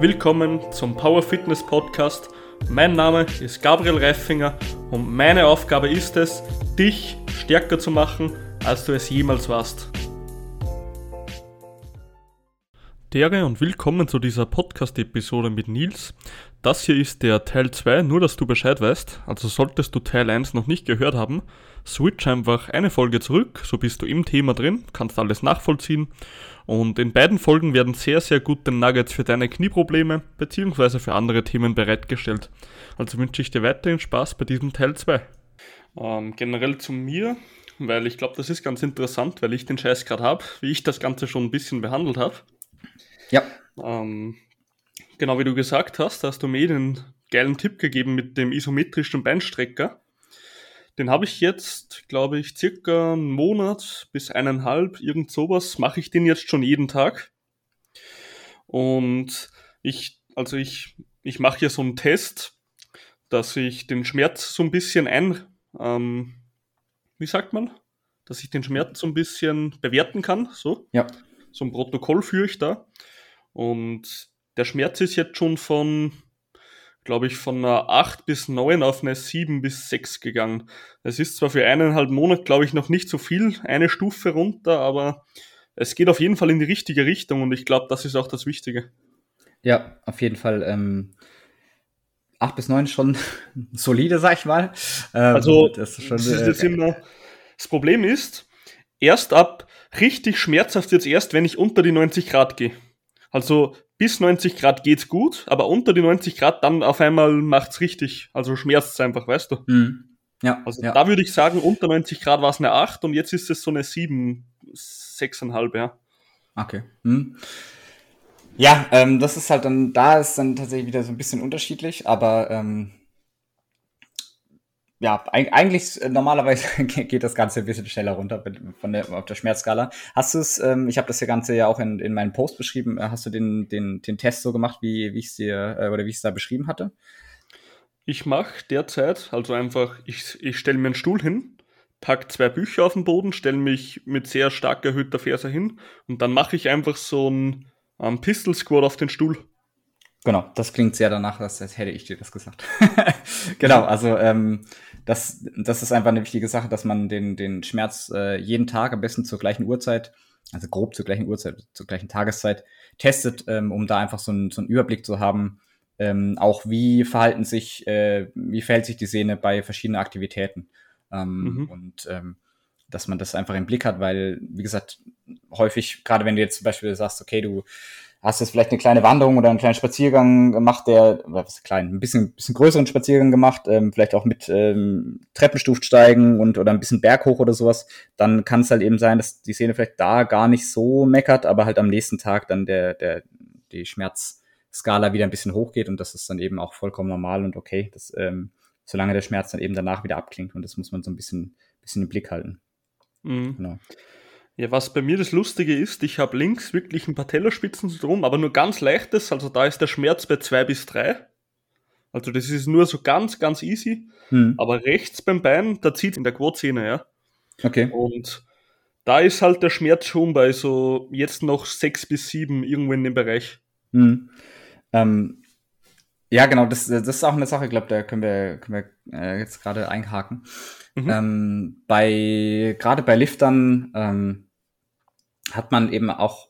Willkommen zum Power Fitness Podcast. Mein Name ist Gabriel Reifinger und meine Aufgabe ist es, dich stärker zu machen, als du es jemals warst. Dere und willkommen zu dieser Podcast-Episode mit Nils. Das hier ist der Teil 2, nur dass du Bescheid weißt. Also solltest du Teil 1 noch nicht gehört haben, switch einfach eine Folge zurück, so bist du im Thema drin, kannst alles nachvollziehen. Und in beiden Folgen werden sehr, sehr gute Nuggets für deine Knieprobleme bzw. für andere Themen bereitgestellt. Also wünsche ich dir weiterhin Spaß bei diesem Teil 2. Ähm, generell zu mir, weil ich glaube, das ist ganz interessant, weil ich den Scheiß gerade habe, wie ich das Ganze schon ein bisschen behandelt habe. Ja. Ähm, genau wie du gesagt hast, hast du mir den geilen Tipp gegeben mit dem isometrischen Beinstrecker. Den habe ich jetzt, glaube ich, circa einen Monat bis eineinhalb, irgend sowas, mache ich den jetzt schon jeden Tag. Und ich, also ich, ich mache hier so einen Test, dass ich den Schmerz so ein bisschen ein, ähm, wie sagt man? Dass ich den Schmerz so ein bisschen bewerten kann, so. Ja. So ein Protokoll führe ich da. Und der Schmerz ist jetzt schon von, glaube ich, von einer 8 bis 9 auf eine 7 bis 6 gegangen. Es ist zwar für eineinhalb Monate, glaube ich, noch nicht so viel, eine Stufe runter, aber es geht auf jeden Fall in die richtige Richtung und ich glaube, das ist auch das Wichtige. Ja, auf jeden Fall. Ähm, 8 bis 9 ist schon solide, sag ich mal. Ähm, also, das, ist schon, das, ist äh, immer, das Problem ist, erst ab richtig schmerzhaft jetzt erst, wenn ich unter die 90 Grad gehe. Also bis 90 Grad geht's gut, aber unter die 90 Grad dann auf einmal macht's richtig. Also schmerzt einfach, weißt du? Mhm. Ja. Also ja. da würde ich sagen, unter 90 Grad war es eine 8 und jetzt ist es so eine 7, 6,5, ja. Okay. Mhm. Ja, ähm, das ist halt dann, da ist dann tatsächlich wieder so ein bisschen unterschiedlich, aber ähm, ja, eigentlich äh, normalerweise geht das Ganze ein bisschen schneller runter von der, auf der Schmerzskala. Hast du es, ähm, ich habe das Ganze ja auch in, in meinem Post beschrieben, äh, hast du den, den, den Test so gemacht, wie, wie ich es dir äh, oder wie ich es da beschrieben hatte? Ich mache derzeit, also einfach, ich, ich stelle mir einen Stuhl hin, pack zwei Bücher auf den Boden, stelle mich mit sehr stark erhöhter Ferse hin und dann mache ich einfach so ein um, Pistol Squat auf den Stuhl. Genau, das klingt sehr danach, als hätte ich dir das gesagt. genau, also ähm, das, das ist einfach eine wichtige Sache, dass man den, den Schmerz äh, jeden Tag am besten zur gleichen Uhrzeit, also grob zur gleichen Uhrzeit, zur gleichen Tageszeit testet, ähm, um da einfach so, ein, so einen Überblick zu haben, ähm, auch wie verhalten sich, äh, wie verhält sich die Sehne bei verschiedenen Aktivitäten. Ähm, mhm. Und ähm, dass man das einfach im Blick hat, weil, wie gesagt, häufig, gerade wenn du jetzt zum Beispiel sagst, okay, du hast jetzt vielleicht eine kleine Wanderung oder einen kleinen Spaziergang gemacht, der, was ist klein, ein bisschen, bisschen größeren Spaziergang gemacht, ähm, vielleicht auch mit ähm, Treppenstufsteigen und oder ein bisschen Berg hoch oder sowas, dann kann es halt eben sein, dass die Szene vielleicht da gar nicht so meckert, aber halt am nächsten Tag dann der, der, die Schmerzskala wieder ein bisschen hochgeht und das ist dann eben auch vollkommen normal und okay, das, ähm, solange der Schmerz dann eben danach wieder abklingt und das muss man so ein bisschen, bisschen im Blick halten. Mhm. Genau. Ja, was bei mir das Lustige ist, ich habe links wirklich ein Patellaspitzensyndrom, aber nur ganz leichtes, also da ist der Schmerz bei zwei bis drei. Also das ist nur so ganz, ganz easy. Hm. Aber rechts beim Bein, da zieht in der Quotzähne, ja. Okay. Und da ist halt der Schmerz schon bei so jetzt noch sechs bis sieben irgendwo in dem Bereich. Hm. Ähm, ja, genau, das, das ist auch eine Sache, ich glaube, da können wir, können wir äh, jetzt gerade einhaken. Mhm. Ähm, bei gerade bei Liftern ähm, hat man eben auch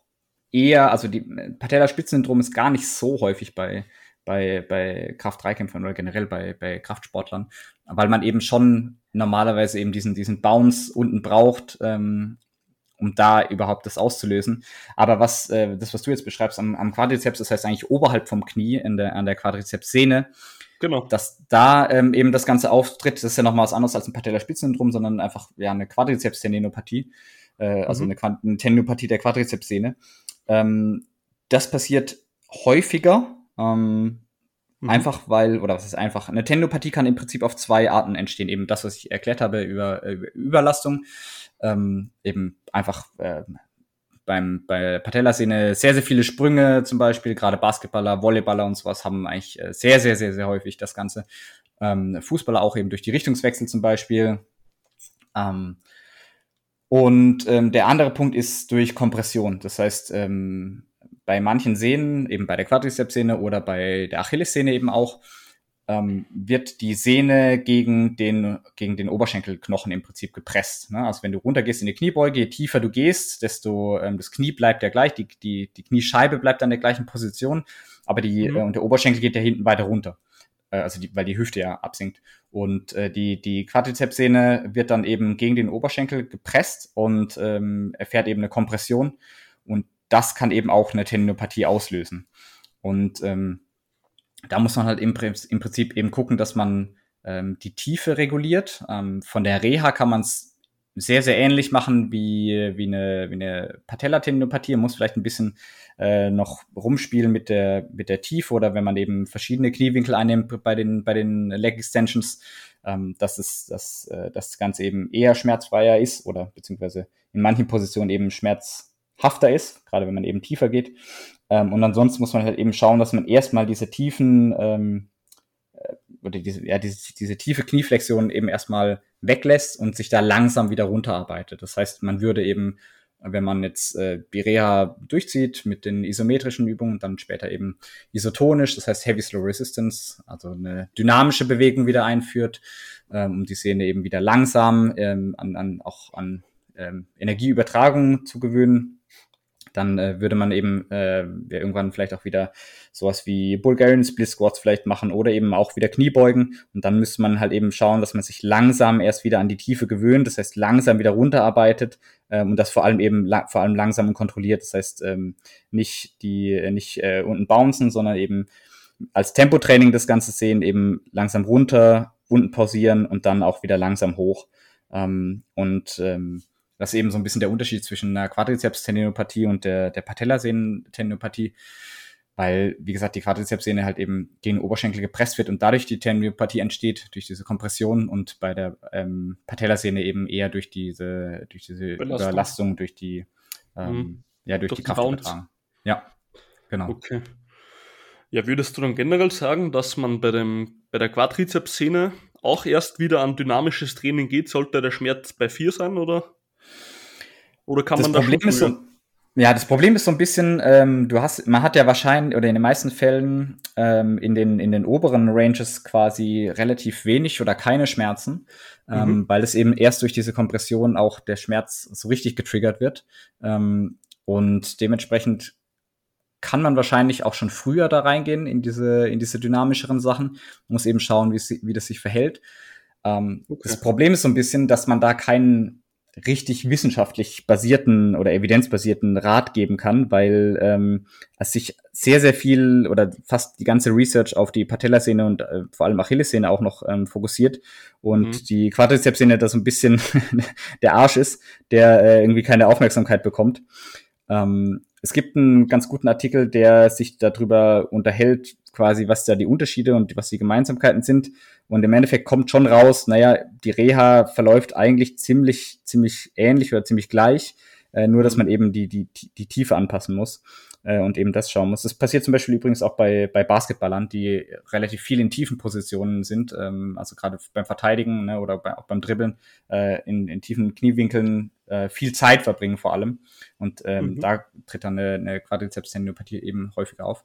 eher, also die Patellaspitzensyndrom ist gar nicht so häufig bei, bei, bei Kraft-3-Kämpfern oder generell bei, bei Kraftsportlern, weil man eben schon normalerweise eben diesen, diesen Bounce unten braucht, ähm, um da überhaupt das auszulösen. Aber was, äh, das, was du jetzt beschreibst am, am Quadrizeps, das heißt eigentlich oberhalb vom Knie in der, an der Quadrizepssehne, Genau. Dass da ähm, eben das Ganze auftritt, das ist ja nochmal was anderes als ein Patellaspitzensyndrom, sondern einfach ja eine Quadrizeps-Tendinopathie äh, also mhm. eine, eine Tendinopathie der Quadrizepssehne. Ähm, das passiert häufiger, ähm, mhm. einfach weil, oder was ist einfach, eine Tendinopathie kann im Prinzip auf zwei Arten entstehen. Eben das, was ich erklärt habe über, über Überlastung, ähm, eben einfach äh, beim, bei Patellasehne sehr, sehr viele Sprünge zum Beispiel, gerade Basketballer, Volleyballer und sowas haben eigentlich äh, sehr, sehr, sehr, sehr häufig das Ganze. Ähm, Fußballer auch eben durch die Richtungswechsel zum Beispiel. Ähm, und ähm, der andere Punkt ist durch Kompression. Das heißt, ähm, bei manchen Sehnen, eben bei der Quadrizepssehne oder bei der Achillessehne eben auch, ähm, wird die Sehne gegen den, gegen den Oberschenkelknochen im Prinzip gepresst. Ne? Also wenn du runtergehst in die Kniebeuge, je tiefer du gehst, desto ähm, das Knie bleibt ja gleich, die, die, die Kniescheibe bleibt an der gleichen Position, aber die, mhm. äh, und der Oberschenkel geht ja hinten weiter runter. Äh, also die, weil die Hüfte ja absinkt. Und äh, die, die Quadrizepssehne wird dann eben gegen den Oberschenkel gepresst und ähm, erfährt eben eine Kompression. Und das kann eben auch eine Tendinopathie auslösen. Und ähm, da muss man halt im, im Prinzip eben gucken, dass man ähm, die Tiefe reguliert. Ähm, von der Reha kann man es sehr, sehr ähnlich machen wie, wie eine, wie eine Patellatendinopathie. Man muss vielleicht ein bisschen äh, noch rumspielen mit der, mit der Tiefe oder wenn man eben verschiedene Kniewinkel einnimmt bei den, bei den Leg Extensions, ähm, dass, es, dass äh, das Ganze eben eher schmerzfreier ist oder beziehungsweise in manchen Positionen eben schmerzhafter ist, gerade wenn man eben tiefer geht. Ähm, und ansonsten muss man halt eben schauen, dass man erstmal diese tiefen ähm, äh, oder diese, ja, diese, diese tiefe Knieflexion eben erstmal weglässt und sich da langsam wieder runterarbeitet. Das heißt, man würde eben, wenn man jetzt äh, Birea durchzieht mit den isometrischen Übungen, dann später eben isotonisch, das heißt Heavy Slow Resistance, also eine dynamische Bewegung wieder einführt, ähm, um die Sehne eben wieder langsam ähm, an, an, auch an ähm, Energieübertragung zu gewöhnen dann äh, würde man eben äh, irgendwann vielleicht auch wieder sowas wie Bulgarian Split Squats vielleicht machen oder eben auch wieder Kniebeugen. Und dann müsste man halt eben schauen, dass man sich langsam erst wieder an die Tiefe gewöhnt, das heißt langsam wieder runterarbeitet ähm, und das vor allem eben vor allem langsam und kontrolliert. Das heißt ähm, nicht die äh, nicht äh, unten bouncen, sondern eben als Tempotraining das Ganze sehen, eben langsam runter, unten pausieren und dann auch wieder langsam hoch. Ähm, und ähm, das ist eben so ein bisschen der Unterschied zwischen einer Quadrizeps-Tendinopathie und der, der Patellasehnen-Tendinopathie, weil, wie gesagt, die Quadrizepssehne halt eben gegen den Oberschenkel gepresst wird und dadurch die Tendinopathie entsteht, durch diese Kompression und bei der ähm, Patellasehne eben eher durch diese, durch diese Belastung. Überlastung, durch die, ähm, mhm. ja, durch, durch die, die Kraftübertragung. Ja, genau. Okay. Ja, würdest du dann generell sagen, dass man bei, dem, bei der Quadrizepssehne auch erst wieder an dynamisches Training geht, sollte der Schmerz bei 4 sein, oder? Oder kann das man Problem das schon ist so, ja, das Problem ist so ein bisschen, ähm, du hast, man hat ja wahrscheinlich oder in den meisten Fällen ähm, in den in den oberen Ranges quasi relativ wenig oder keine Schmerzen, ähm, mhm. weil es eben erst durch diese Kompression auch der Schmerz so richtig getriggert wird ähm, und dementsprechend kann man wahrscheinlich auch schon früher da reingehen in diese in diese dynamischeren Sachen, man muss eben schauen, wie wie das sich verhält. Ähm, okay. Das Problem ist so ein bisschen, dass man da keinen richtig wissenschaftlich basierten oder evidenzbasierten Rat geben kann, weil ähm, es sich sehr, sehr viel oder fast die ganze Research auf die Patellasehne und äh, vor allem Achillessehne auch noch ähm, fokussiert und mhm. die Quadrizepssehne da so ein bisschen der Arsch ist, der äh, irgendwie keine Aufmerksamkeit bekommt. Ähm, es gibt einen ganz guten Artikel, der sich darüber unterhält, quasi, was da die Unterschiede und was die Gemeinsamkeiten sind. Und im Endeffekt kommt schon raus, naja, die Reha verläuft eigentlich ziemlich, ziemlich ähnlich oder ziemlich gleich, äh, nur dass man eben die, die, die Tiefe anpassen muss äh, und eben das schauen muss. Das passiert zum Beispiel übrigens auch bei, bei Basketballern, die relativ viel in tiefen Positionen sind, ähm, also gerade beim Verteidigen ne, oder bei, auch beim Dribbeln äh, in, in tiefen Kniewinkeln äh, viel Zeit verbringen vor allem. Und ähm, mhm. da tritt dann eine, eine Quadrizeps-Tendinopathie eben häufiger auf.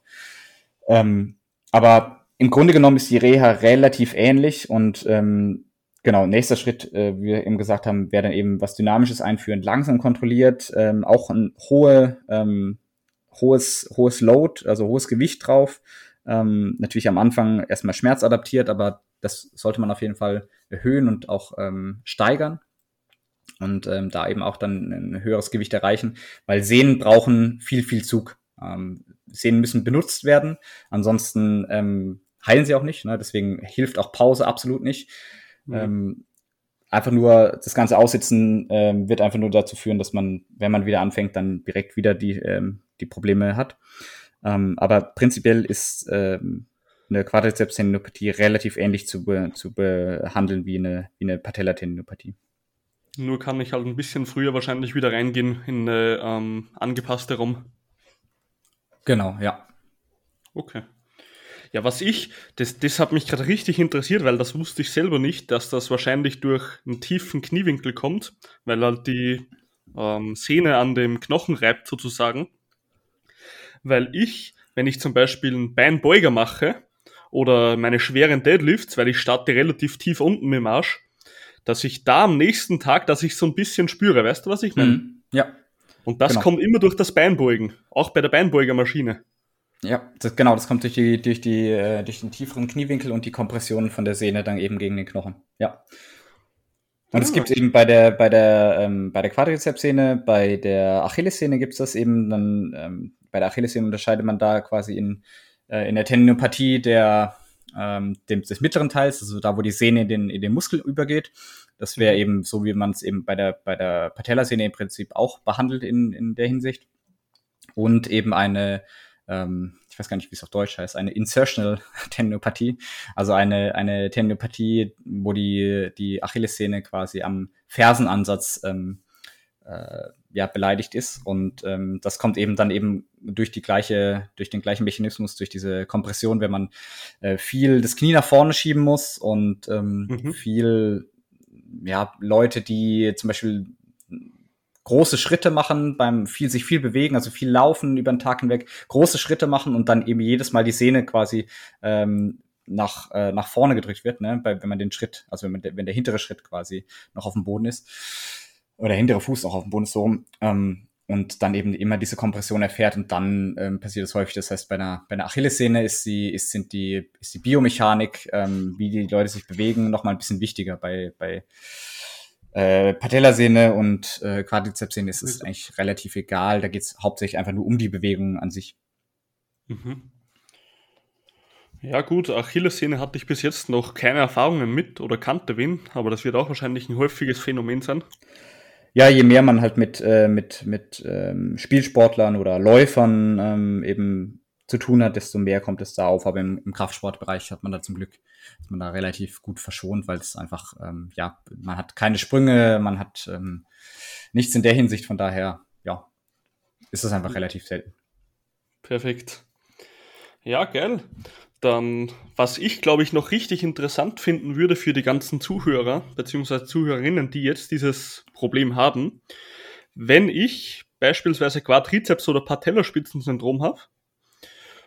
Ähm, aber im Grunde genommen ist die Reha relativ ähnlich und ähm, genau, nächster Schritt, äh, wie wir eben gesagt haben, wäre dann eben was Dynamisches einführen, langsam kontrolliert, ähm, auch ein hohe, ähm, hohes, hohes Load, also hohes Gewicht drauf. Ähm, natürlich am Anfang erstmal schmerzadaptiert, aber das sollte man auf jeden Fall erhöhen und auch ähm, steigern und ähm, da eben auch dann ein höheres Gewicht erreichen, weil Sehnen brauchen viel, viel Zug. Ähm, Sehnen müssen benutzt werden, ansonsten ähm, heilen sie auch nicht. Ne? Deswegen hilft auch Pause absolut nicht. Mhm. Ähm, einfach nur das ganze Aussitzen ähm, wird einfach nur dazu führen, dass man, wenn man wieder anfängt, dann direkt wieder die, ähm, die Probleme hat. Ähm, aber prinzipiell ist ähm, eine Quadrizepstendinopathie relativ ähnlich zu, be zu behandeln wie eine, wie eine Patellatendinopathie. Nur kann ich halt ein bisschen früher wahrscheinlich wieder reingehen in eine ähm, angepasste ROM. Genau, ja. Okay. Ja, was ich, das, das hat mich gerade richtig interessiert, weil das wusste ich selber nicht, dass das wahrscheinlich durch einen tiefen Kniewinkel kommt, weil halt die ähm, Sehne an dem Knochen reibt sozusagen. weil ich, wenn ich zum Beispiel einen Beinbeuger mache oder meine schweren Deadlifts, weil ich starte relativ tief unten mit dem Arsch, dass ich da am nächsten Tag, dass ich so ein bisschen spüre, weißt du, was ich meine? Mhm. Ja. Und das genau. kommt immer durch das Beinbeugen, auch bei der Beinbeugermaschine. Ja, das, genau, das kommt durch die, durch die, äh, durch den tieferen Kniewinkel und die Kompression von der Sehne dann eben gegen den Knochen. Ja. Und es gibt eben bei der, bei der, ähm, bei der Quadrizepssehne, bei der Achillessehne gibt's das eben, dann, ähm, bei der Achillessehne unterscheidet man da quasi in, äh, in der Tendinopathie der, ähm, dem, des mittleren Teils, also da, wo die Sehne in den, in den Muskel übergeht. Das wäre mhm. eben so, wie man es eben bei der, bei der Patellasehne im Prinzip auch behandelt in, in der Hinsicht. Und eben eine, ähm, ich weiß gar nicht, wie es auf Deutsch heißt, eine Insertional Tendinopathie, also eine, eine Tendinopathie, wo die, die Achillessehne quasi am Fersenansatz ähm, äh, ja, beleidigt ist. Und ähm, das kommt eben dann eben durch die gleiche, durch den gleichen Mechanismus, durch diese Kompression, wenn man äh, viel das Knie nach vorne schieben muss und ähm, mhm. viel ja, Leute, die zum Beispiel große Schritte machen, beim viel, sich viel bewegen, also viel laufen über den Tag hinweg, große Schritte machen und dann eben jedes Mal die Sehne quasi ähm, nach, äh, nach vorne gedrückt wird, ne? Bei, wenn man den Schritt, also wenn, man der, wenn der hintere Schritt quasi noch auf dem Boden ist. Oder der hintere Fuß auch auf dem Boden so rum. Ähm, und dann eben immer diese Kompression erfährt und dann ähm, passiert das häufig. Das heißt, bei einer, bei einer Achillessehne ist die, ist, sind die, ist die Biomechanik, ähm, wie die Leute sich bewegen, nochmal ein bisschen wichtiger. Bei, bei äh, Patellasehne und äh, Quadrizepssehne ist es eigentlich relativ egal. Da geht es hauptsächlich einfach nur um die Bewegung an sich. Mhm. Ja gut, Achillessehne hatte ich bis jetzt noch keine Erfahrungen mit oder kannte wen, aber das wird auch wahrscheinlich ein häufiges Phänomen sein. Ja, je mehr man halt mit, äh, mit, mit ähm, Spielsportlern oder Läufern ähm, eben zu tun hat, desto mehr kommt es da auf. Aber im, im Kraftsportbereich hat man da zum Glück, ist man da relativ gut verschont, weil es einfach, ähm, ja, man hat keine Sprünge, man hat ähm, nichts in der Hinsicht. Von daher, ja, ist das einfach relativ selten. Perfekt. Ja, geil. Dann, was ich glaube ich noch richtig interessant finden würde für die ganzen Zuhörer bzw. Zuhörerinnen, die jetzt dieses Problem haben, wenn ich beispielsweise Quadrizeps oder Patellaspitzensyndrom habe,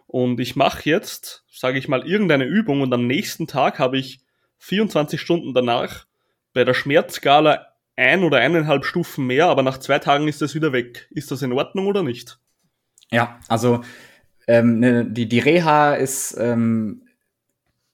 und ich mache jetzt, sage ich mal, irgendeine Übung und am nächsten Tag habe ich 24 Stunden danach bei der Schmerzskala ein oder eineinhalb Stufen mehr, aber nach zwei Tagen ist das wieder weg. Ist das in Ordnung oder nicht? Ja, also ähm, ne, die, die Reha ist, ähm,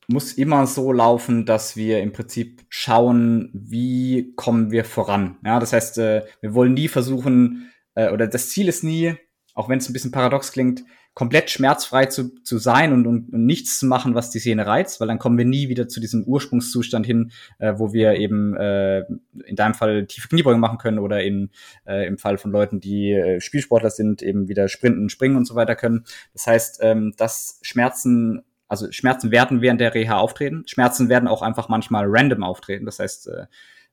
muss immer so laufen, dass wir im Prinzip schauen, wie kommen wir voran. Ja, das heißt, äh, wir wollen nie versuchen, äh, oder das Ziel ist nie, auch wenn es ein bisschen paradox klingt, komplett schmerzfrei zu, zu sein und, und, und nichts zu machen, was die Sehne reizt, weil dann kommen wir nie wieder zu diesem Ursprungszustand hin, äh, wo wir eben äh, in deinem Fall tiefe Kniebeugen machen können oder in, äh, im Fall von Leuten, die äh, Spielsportler sind, eben wieder sprinten, springen und so weiter können. Das heißt, ähm, dass Schmerzen also Schmerzen werden während der Reha auftreten. Schmerzen werden auch einfach manchmal random auftreten. Das heißt, äh,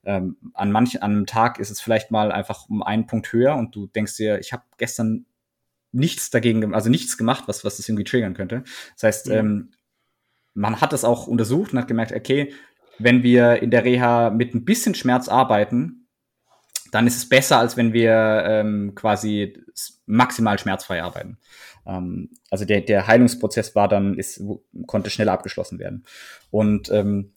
ähm, an manchen an einem Tag ist es vielleicht mal einfach um einen Punkt höher und du denkst dir, ich habe gestern nichts dagegen, also nichts gemacht, was, was das irgendwie triggern könnte. Das heißt, ja. ähm, man hat das auch untersucht und hat gemerkt, okay, wenn wir in der Reha mit ein bisschen Schmerz arbeiten, dann ist es besser, als wenn wir ähm, quasi maximal schmerzfrei arbeiten. Ähm, also der, der Heilungsprozess war dann, ist, konnte schneller abgeschlossen werden. Und ähm,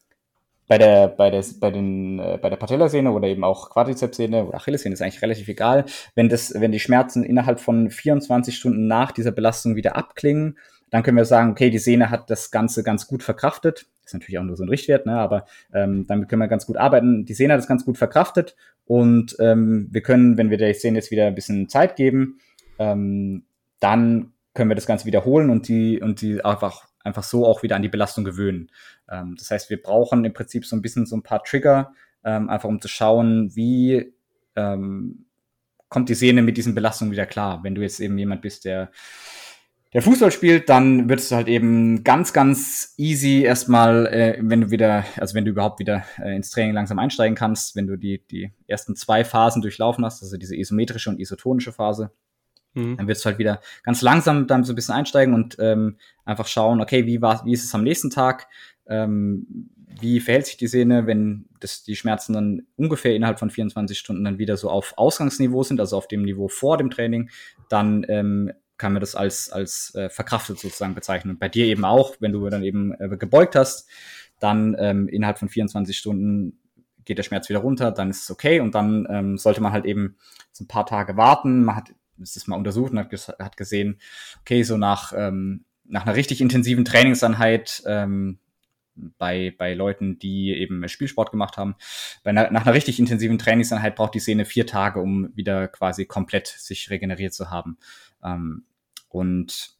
bei der, bei der, bei den, äh, bei der Patellasehne oder eben auch Quadrizepssehne oder Achillessehne ist eigentlich relativ egal. Wenn das, wenn die Schmerzen innerhalb von 24 Stunden nach dieser Belastung wieder abklingen, dann können wir sagen, okay, die Sehne hat das Ganze ganz gut verkraftet. Ist natürlich auch nur so ein Richtwert, ne? aber ähm, damit können wir ganz gut arbeiten. Die Sehne hat das ganz gut verkraftet und ähm, wir können, wenn wir der Sehne jetzt wieder ein bisschen Zeit geben, ähm, dann können wir das Ganze wiederholen und die und die einfach einfach so auch wieder an die Belastung gewöhnen. Ähm, das heißt, wir brauchen im Prinzip so ein bisschen so ein paar Trigger, ähm, einfach um zu schauen, wie ähm, kommt die Sehne mit diesen Belastungen wieder klar. Wenn du jetzt eben jemand bist, der der Fußball spielt, dann wird es halt eben ganz, ganz easy erstmal, äh, wenn du wieder, also wenn du überhaupt wieder äh, ins Training langsam einsteigen kannst, wenn du die, die ersten zwei Phasen durchlaufen hast, also diese isometrische und isotonische Phase, Mhm. Dann wirst du halt wieder ganz langsam dann so ein bisschen einsteigen und ähm, einfach schauen, okay, wie war, wie ist es am nächsten Tag? Ähm, wie verhält sich die Sehne, wenn das, die Schmerzen dann ungefähr innerhalb von 24 Stunden dann wieder so auf Ausgangsniveau sind, also auf dem Niveau vor dem Training, dann ähm, kann man das als, als äh, verkraftet sozusagen bezeichnen. Und bei dir eben auch, wenn du dann eben äh, gebeugt hast, dann ähm, innerhalb von 24 Stunden geht der Schmerz wieder runter, dann ist es okay und dann ähm, sollte man halt eben so ein paar Tage warten. Man hat das mal untersucht und hat, hat gesehen, okay, so nach, ähm, nach einer richtig intensiven Trainingseinheit ähm, bei, bei Leuten, die eben Spielsport gemacht haben. Bei einer, nach einer richtig intensiven Trainingseinheit braucht die Sehne vier Tage, um wieder quasi komplett sich regeneriert zu haben. Ähm, und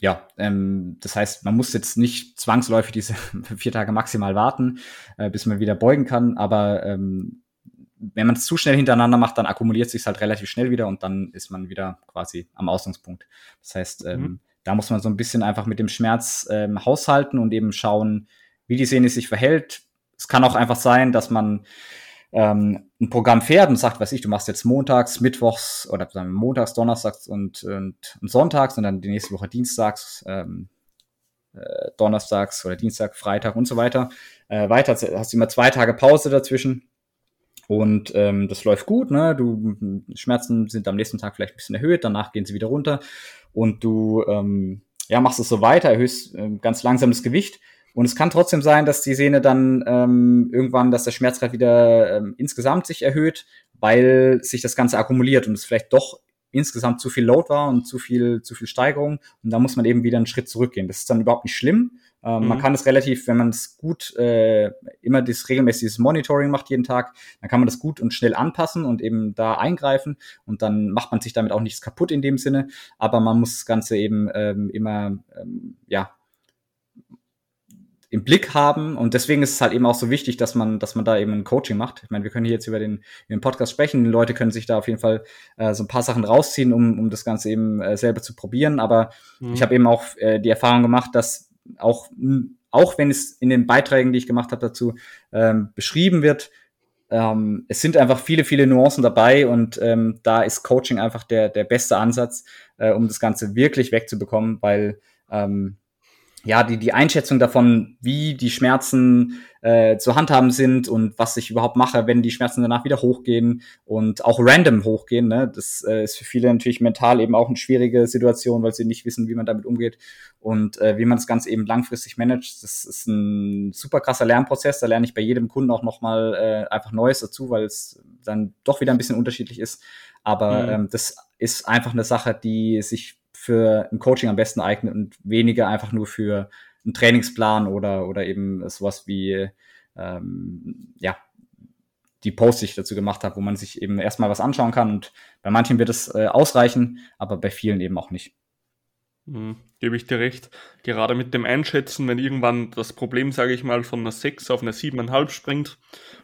ja, ähm, das heißt, man muss jetzt nicht zwangsläufig diese vier Tage maximal warten, äh, bis man wieder beugen kann, aber ähm, wenn man es zu schnell hintereinander macht, dann akkumuliert sich halt relativ schnell wieder und dann ist man wieder quasi am Ausgangspunkt. Das heißt, ähm, mhm. da muss man so ein bisschen einfach mit dem Schmerz ähm, haushalten und eben schauen, wie die Sehne sich verhält. Es kann auch einfach sein, dass man ähm, ein Programm fährt und sagt, weiß ich, du machst jetzt montags, mittwochs oder sagen wir, montags, donnerstags und, und, und, sonntags und dann die nächste Woche dienstags, ähm, äh, donnerstags oder Dienstag, Freitag und so weiter. Äh, weiter hast du immer zwei Tage Pause dazwischen. Und ähm, das läuft gut, ne? Du Schmerzen sind am nächsten Tag vielleicht ein bisschen erhöht, danach gehen sie wieder runter und du ähm, ja, machst es so weiter, erhöhst äh, ganz langsam das Gewicht und es kann trotzdem sein, dass die Sehne dann ähm, irgendwann, dass der Schmerzgrad wieder ähm, insgesamt sich erhöht, weil sich das Ganze akkumuliert und es vielleicht doch insgesamt zu viel Load war und zu viel, zu viel Steigerung. Und da muss man eben wieder einen Schritt zurückgehen. Das ist dann überhaupt nicht schlimm. Ähm, mhm. Man kann es relativ, wenn man es gut, äh, immer das regelmäßiges Monitoring macht jeden Tag, dann kann man das gut und schnell anpassen und eben da eingreifen und dann macht man sich damit auch nichts kaputt in dem Sinne. Aber man muss das Ganze eben ähm, immer, ähm, ja, im Blick haben. Und deswegen ist es halt eben auch so wichtig, dass man, dass man da eben ein Coaching macht. Ich meine, wir können hier jetzt über den, über den Podcast sprechen. Die Leute können sich da auf jeden Fall äh, so ein paar Sachen rausziehen, um, um das Ganze eben äh, selber zu probieren. Aber mhm. ich habe eben auch äh, die Erfahrung gemacht, dass auch, auch wenn es in den Beiträgen, die ich gemacht habe, dazu ähm, beschrieben wird, ähm, es sind einfach viele, viele Nuancen dabei und ähm, da ist Coaching einfach der, der beste Ansatz, äh, um das Ganze wirklich wegzubekommen, weil ähm, ja, die, die Einschätzung davon, wie die Schmerzen äh, zu handhaben sind und was ich überhaupt mache, wenn die Schmerzen danach wieder hochgehen und auch random hochgehen. Ne? Das äh, ist für viele natürlich mental eben auch eine schwierige Situation, weil sie nicht wissen, wie man damit umgeht und äh, wie man das Ganze eben langfristig managt. Das ist ein super krasser Lernprozess. Da lerne ich bei jedem Kunden auch nochmal äh, einfach Neues dazu, weil es dann doch wieder ein bisschen unterschiedlich ist. Aber mhm. ähm, das ist einfach eine Sache, die sich für ein Coaching am besten eignet und weniger einfach nur für einen Trainingsplan oder, oder eben sowas wie, ähm, ja, die Posts, die ich dazu gemacht habe, wo man sich eben erstmal was anschauen kann. Und bei manchen wird es äh, ausreichen, aber bei vielen eben auch nicht. Mhm, gebe ich dir recht. Gerade mit dem Einschätzen, wenn irgendwann das Problem, sage ich mal, von einer 6 auf eine 7,5 springt,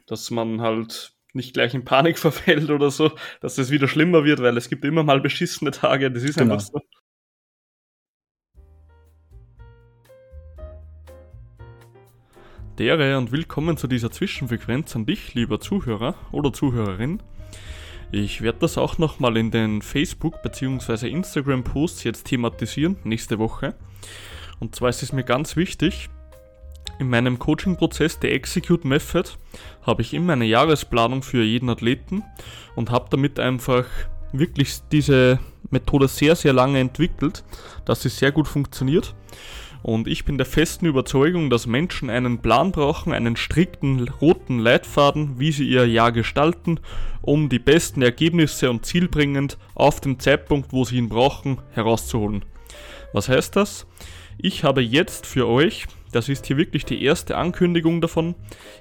dass man halt nicht gleich in Panik verfällt oder so, dass es wieder schlimmer wird, weil es gibt immer mal beschissene Tage, das ist genau. einfach so. Dere und willkommen zu dieser Zwischenfrequenz an dich, lieber Zuhörer oder Zuhörerin. Ich werde das auch nochmal in den Facebook- bzw. Instagram-Posts jetzt thematisieren, nächste Woche. Und zwar ist es mir ganz wichtig, in meinem Coaching-Prozess der Execute Method habe ich immer eine Jahresplanung für jeden Athleten und habe damit einfach wirklich diese Methode sehr, sehr lange entwickelt, dass sie sehr gut funktioniert und ich bin der festen Überzeugung, dass Menschen einen Plan brauchen, einen strikten roten Leitfaden, wie sie ihr Jahr gestalten, um die besten Ergebnisse und zielbringend auf den Zeitpunkt, wo sie ihn brauchen, herauszuholen. Was heißt das? Ich habe jetzt für euch das ist hier wirklich die erste Ankündigung davon.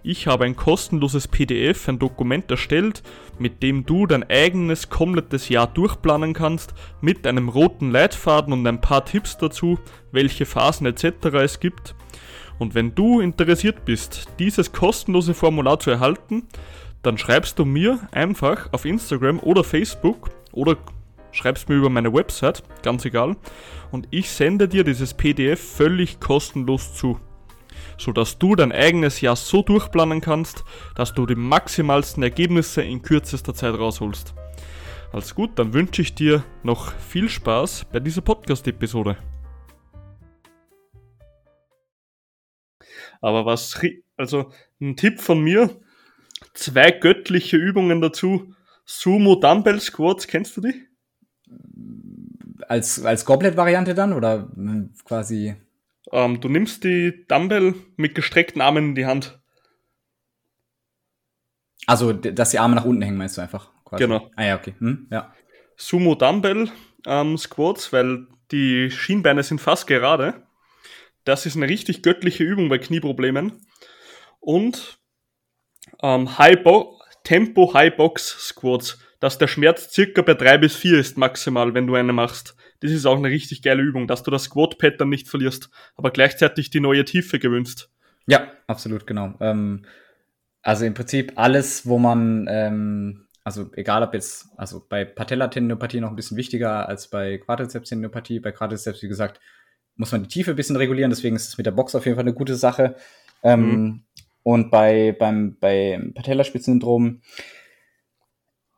Ich habe ein kostenloses PDF, ein Dokument erstellt, mit dem du dein eigenes komplettes Jahr durchplanen kannst, mit einem roten Leitfaden und ein paar Tipps dazu, welche Phasen etc. es gibt. Und wenn du interessiert bist, dieses kostenlose Formular zu erhalten, dann schreibst du mir einfach auf Instagram oder Facebook oder schreibst mir über meine Website, ganz egal, und ich sende dir dieses PDF völlig kostenlos zu, sodass du dein eigenes Jahr so durchplanen kannst, dass du die maximalsten Ergebnisse in kürzester Zeit rausholst. Alles gut, dann wünsche ich dir noch viel Spaß bei dieser Podcast-Episode. Aber was, also ein Tipp von mir, zwei göttliche Übungen dazu. Sumo Dumbbell Squats, kennst du die? Als, als Goblet-Variante dann oder hm, quasi? Ähm, du nimmst die Dumbbell mit gestreckten Armen in die Hand. Also, dass die Arme nach unten hängen, meinst du einfach? Quasi. Genau. Ah ja, okay. Hm, ja. Sumo Dumbbell ähm, Squats, weil die Schienbeine sind fast gerade. Das ist eine richtig göttliche Übung bei Knieproblemen. Und ähm, High Bo Tempo High Box Squats, dass der Schmerz circa bei drei bis vier ist maximal, wenn du eine machst. Das ist auch eine richtig geile Übung, dass du das Squat-Pattern nicht verlierst, aber gleichzeitig die neue Tiefe gewünscht. Ja, absolut, genau. Ähm, also im Prinzip alles, wo man, ähm, also egal ob jetzt, also bei Patellatendinopathie noch ein bisschen wichtiger als bei Quadrizepstendinopathie. Bei Quadrizeps, wie gesagt, muss man die Tiefe ein bisschen regulieren, deswegen ist es mit der Box auf jeden Fall eine gute Sache. Ähm, mhm. Und bei, beim, beim Patellaspitzensyndrom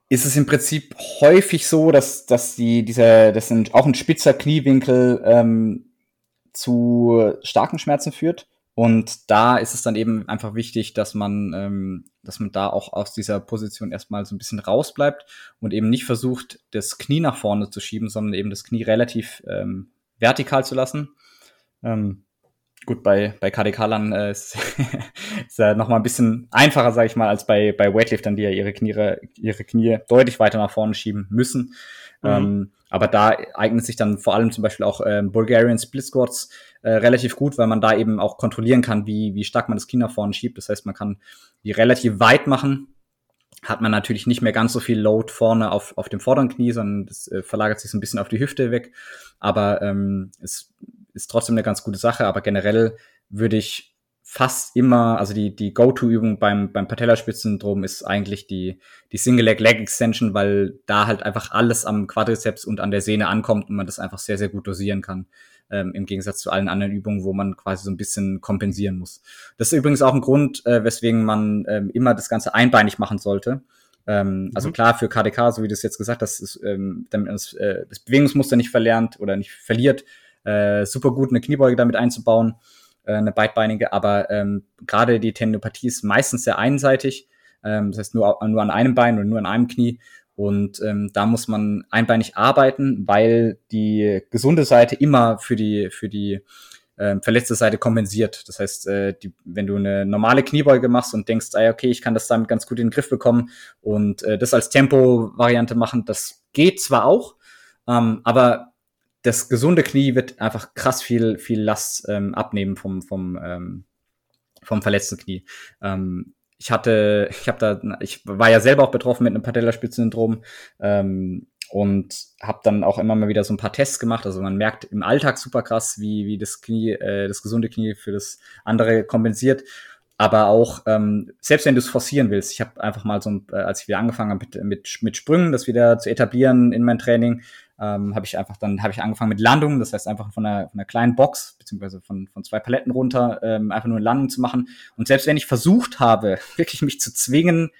ist es im Prinzip häufig so, dass, dass die, dieser, das sind auch ein spitzer Kniewinkel ähm, zu starken Schmerzen führt. Und da ist es dann eben einfach wichtig, dass man, ähm, dass man da auch aus dieser Position erstmal so ein bisschen rausbleibt und eben nicht versucht, das Knie nach vorne zu schieben, sondern eben das Knie relativ ähm, vertikal zu lassen. Ähm, gut, bei, bei KDK-Lern äh, ist, ist ja noch mal ein bisschen einfacher, sage ich mal, als bei, bei Weightliftern, die ja ihre Knie, ihre Knie deutlich weiter nach vorne schieben müssen. Mhm. Ähm, aber da eignet sich dann vor allem zum Beispiel auch äh, Bulgarian Split Squats äh, relativ gut, weil man da eben auch kontrollieren kann, wie, wie stark man das Knie nach vorne schiebt. Das heißt, man kann die relativ weit machen, hat man natürlich nicht mehr ganz so viel Load vorne auf, auf dem vorderen Knie, sondern das äh, verlagert sich so ein bisschen auf die Hüfte weg. Aber ähm, es ist trotzdem eine ganz gute Sache, aber generell würde ich fast immer, also die, die Go-To-Übung beim, beim Patellaspitzensyndrom ist eigentlich die, die Single-Leg-Leg-Extension, weil da halt einfach alles am Quadrizeps und an der Sehne ankommt und man das einfach sehr, sehr gut dosieren kann. Ähm, Im Gegensatz zu allen anderen Übungen, wo man quasi so ein bisschen kompensieren muss. Das ist übrigens auch ein Grund, äh, weswegen man ähm, immer das Ganze einbeinig machen sollte. Ähm, also mhm. klar, für KDK, so wie du es jetzt gesagt hast, ist, ähm, damit man das, äh, das Bewegungsmuster nicht verlernt oder nicht verliert, äh, super gut eine Kniebeuge damit einzubauen, äh, eine beidbeinige, aber ähm, gerade die Tendinopathie ist meistens sehr einseitig, ähm, das heißt nur, nur an einem Bein oder nur an einem Knie. Und ähm, da muss man einbeinig arbeiten, weil die gesunde Seite immer für die, für die äh, verletzte Seite kompensiert. Das heißt, äh, die, wenn du eine normale Kniebeuge machst und denkst, ah, okay, ich kann das damit ganz gut in den Griff bekommen und äh, das als Tempo-Variante machen, das geht zwar auch, ähm, aber das gesunde Knie wird einfach krass viel, viel Last ähm, abnehmen vom, vom, ähm, vom verletzten Knie. Ähm, ich hatte, ich habe da, ich war ja selber auch betroffen mit einem Patellaspitzensyndrom ähm, und habe dann auch immer mal wieder so ein paar Tests gemacht. Also man merkt im Alltag super krass, wie, wie das Knie, äh, das gesunde Knie für das andere kompensiert. Aber auch, ähm, selbst wenn du es forcieren willst, ich habe einfach mal so, äh, als ich wieder angefangen habe mit, mit, mit Sprüngen, das wieder zu etablieren in mein Training, ähm, habe ich einfach dann habe ich angefangen mit Landungen, das heißt einfach von einer, von einer kleinen Box beziehungsweise von, von zwei Paletten runter ähm, einfach nur eine Landung zu machen. Und selbst wenn ich versucht habe, wirklich mich zu zwingen,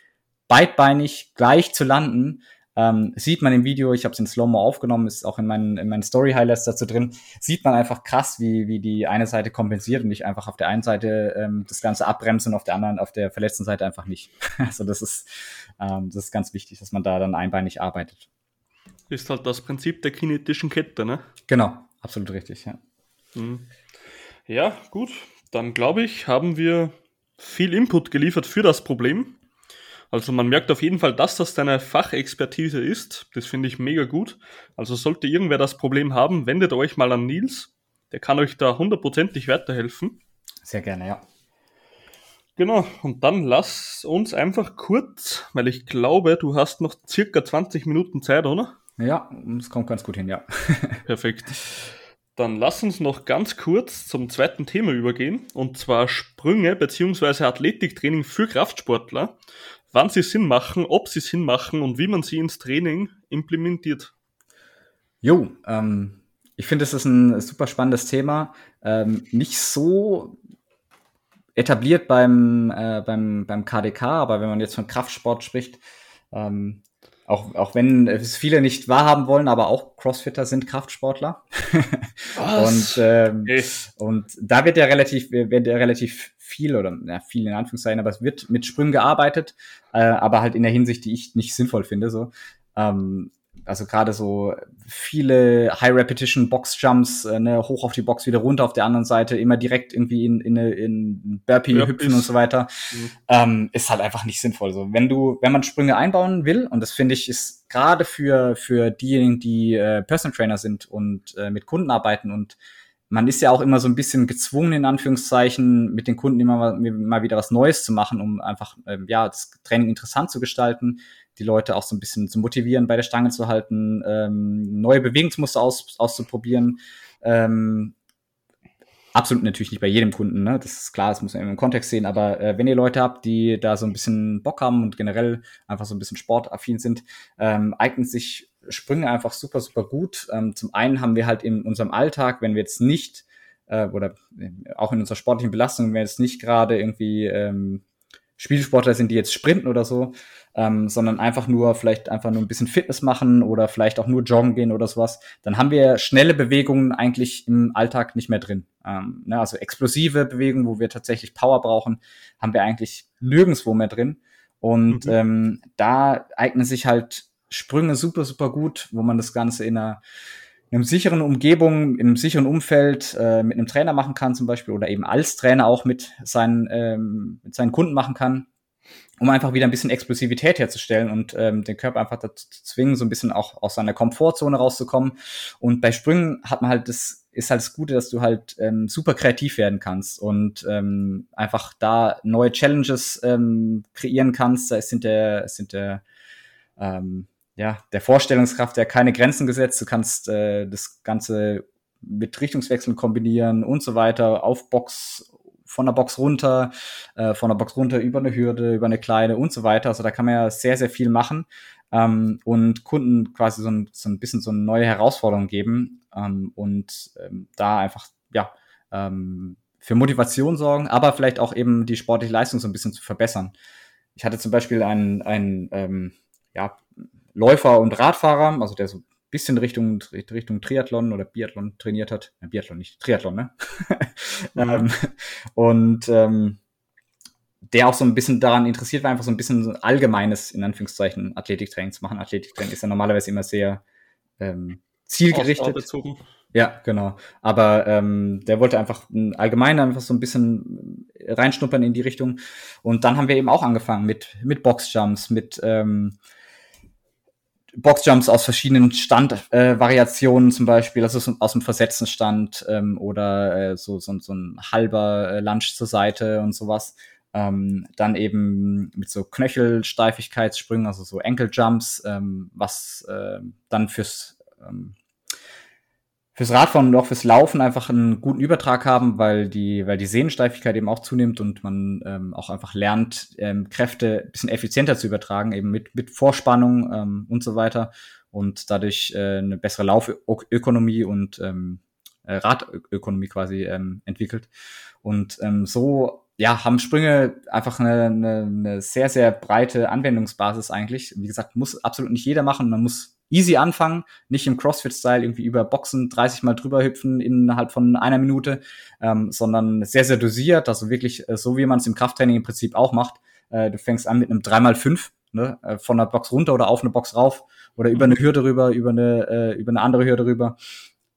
beidbeinig gleich zu landen, ähm, sieht man im Video, ich habe es in Slow-Mo aufgenommen, ist auch in meinen, in meinen Story-Highlights dazu drin, sieht man einfach krass, wie, wie die eine Seite kompensiert und ich einfach auf der einen Seite ähm, das Ganze abbremse und auf der anderen, auf der verletzten Seite einfach nicht. also das ist, ähm, das ist ganz wichtig, dass man da dann einbeinig arbeitet. Ist halt das Prinzip der kinetischen Kette, ne? Genau, absolut richtig, ja. Mhm. Ja, gut. Dann glaube ich, haben wir viel Input geliefert für das Problem. Also man merkt auf jeden Fall, dass das deine Fachexpertise ist. Das finde ich mega gut. Also sollte irgendwer das Problem haben, wendet euch mal an Nils. Der kann euch da hundertprozentig weiterhelfen. Sehr gerne, ja. Genau, und dann lass uns einfach kurz, weil ich glaube, du hast noch circa 20 Minuten Zeit, oder? Ja, es kommt ganz gut hin, ja. Perfekt. Dann lass uns noch ganz kurz zum zweiten Thema übergehen, und zwar Sprünge bzw. Athletiktraining für Kraftsportler. Wann sie Sinn machen, ob sie Sinn machen und wie man sie ins Training implementiert. Jo, ähm, ich finde, es ist ein super spannendes Thema. Ähm, nicht so etabliert beim, äh, beim, beim KDK, aber wenn man jetzt von Kraftsport spricht, ähm, auch, auch wenn es viele nicht wahrhaben wollen, aber auch Crossfitter sind Kraftsportler. und, ähm, okay. und da wird ja relativ, wird ja relativ viel oder ja, viel in Anführungszeichen, aber es wird mit Sprüngen gearbeitet, äh, aber halt in der Hinsicht, die ich nicht sinnvoll finde. So. Ähm, also gerade so viele High-Repetition-Box-Jumps, äh, ne, hoch auf die Box, wieder runter auf der anderen Seite, immer direkt irgendwie in, in, in Burpee Burpees. hüpfen und so weiter, mhm. ähm, ist halt einfach nicht sinnvoll. So, wenn du, wenn man Sprünge einbauen will, und das finde ich ist gerade für, für diejenigen, die äh, Personal Trainer sind und äh, mit Kunden arbeiten und man ist ja auch immer so ein bisschen gezwungen, in Anführungszeichen, mit den Kunden immer mal, mal wieder was Neues zu machen, um einfach ähm, ja das Training interessant zu gestalten, die Leute auch so ein bisschen zu motivieren, bei der Stange zu halten, ähm, neue Bewegungsmuster aus, auszuprobieren. Ähm, absolut natürlich nicht bei jedem Kunden, ne? Das ist klar, das muss man im Kontext sehen, aber äh, wenn ihr Leute habt, die da so ein bisschen Bock haben und generell einfach so ein bisschen sportaffin sind, ähm, eignen sich Sprünge einfach super, super gut. Ähm, zum einen haben wir halt in unserem Alltag, wenn wir jetzt nicht äh, oder äh, auch in unserer sportlichen Belastung, wenn wir jetzt nicht gerade irgendwie ähm, Spielsportler sind, die jetzt sprinten oder so, ähm, sondern einfach nur vielleicht einfach nur ein bisschen Fitness machen oder vielleicht auch nur joggen gehen oder sowas, dann haben wir schnelle Bewegungen eigentlich im Alltag nicht mehr drin. Ähm, ne, also explosive Bewegungen, wo wir tatsächlich Power brauchen, haben wir eigentlich nirgendswo mehr drin. Und mhm. ähm, da eignen sich halt Sprünge super, super gut, wo man das Ganze in einer, in einer sicheren Umgebung, in einem sicheren Umfeld äh, mit einem Trainer machen kann zum Beispiel oder eben als Trainer auch mit seinen, ähm, mit seinen Kunden machen kann, um einfach wieder ein bisschen Explosivität herzustellen und ähm, den Körper einfach dazu zu zwingen, so ein bisschen auch aus seiner Komfortzone rauszukommen. Und bei Sprüngen hat man halt das ist halt das Gute, dass du halt ähm, super kreativ werden kannst und ähm, einfach da neue Challenges ähm, kreieren kannst. Da sind der, sind der ähm, ja, der Vorstellungskraft ja keine Grenzen gesetzt. Du kannst äh, das Ganze mit Richtungswechseln kombinieren und so weiter, auf Box, von der Box runter, äh, von der Box runter über eine Hürde, über eine kleine und so weiter. Also da kann man ja sehr, sehr viel machen ähm, und Kunden quasi so ein, so ein bisschen so eine neue Herausforderung geben ähm, und ähm, da einfach, ja, ähm, für Motivation sorgen, aber vielleicht auch eben die sportliche Leistung so ein bisschen zu verbessern. Ich hatte zum Beispiel einen, einen ähm, ja, Läufer und Radfahrer, also der so ein bisschen Richtung, Richtung Triathlon oder Biathlon trainiert hat. Ja, Biathlon nicht, Triathlon, ne? Mhm. und ähm, der auch so ein bisschen daran interessiert war, einfach so ein bisschen allgemeines, in Anführungszeichen, Athletiktraining zu machen. Athletiktraining ist ja normalerweise immer sehr ähm, zielgerichtet. Ja, genau. Aber ähm, der wollte einfach allgemein einfach so ein bisschen reinschnuppern in die Richtung. Und dann haben wir eben auch angefangen mit, mit Boxjumps, mit ähm, Boxjumps aus verschiedenen Standvariationen äh, zum Beispiel, also aus dem versetzten Stand ähm, oder äh, so, so, so ein halber äh, Lunge zur Seite und sowas. Ähm, dann eben mit so Knöchelsteifigkeitssprüngen, also so Ankle Jumps, ähm, was äh, dann fürs ähm, fürs Radfahren und auch fürs Laufen einfach einen guten Übertrag haben, weil die, weil die Sehnensteifigkeit eben auch zunimmt und man ähm, auch einfach lernt, ähm, Kräfte ein bisschen effizienter zu übertragen, eben mit, mit Vorspannung ähm, und so weiter und dadurch äh, eine bessere Laufökonomie und ähm, äh, Radökonomie quasi ähm, entwickelt. Und ähm, so ja, haben Sprünge einfach eine, eine, eine sehr, sehr breite Anwendungsbasis eigentlich. Wie gesagt, muss absolut nicht jeder machen. Man muss easy anfangen, nicht im CrossFit-Style irgendwie über Boxen 30 Mal drüber hüpfen innerhalb von einer Minute, ähm, sondern sehr, sehr dosiert, also wirklich äh, so, wie man es im Krafttraining im Prinzip auch macht. Äh, du fängst an mit einem 3x5, ne, äh, von der Box runter oder auf eine Box rauf oder über eine Hürde rüber, über eine, äh, über eine andere Hürde rüber.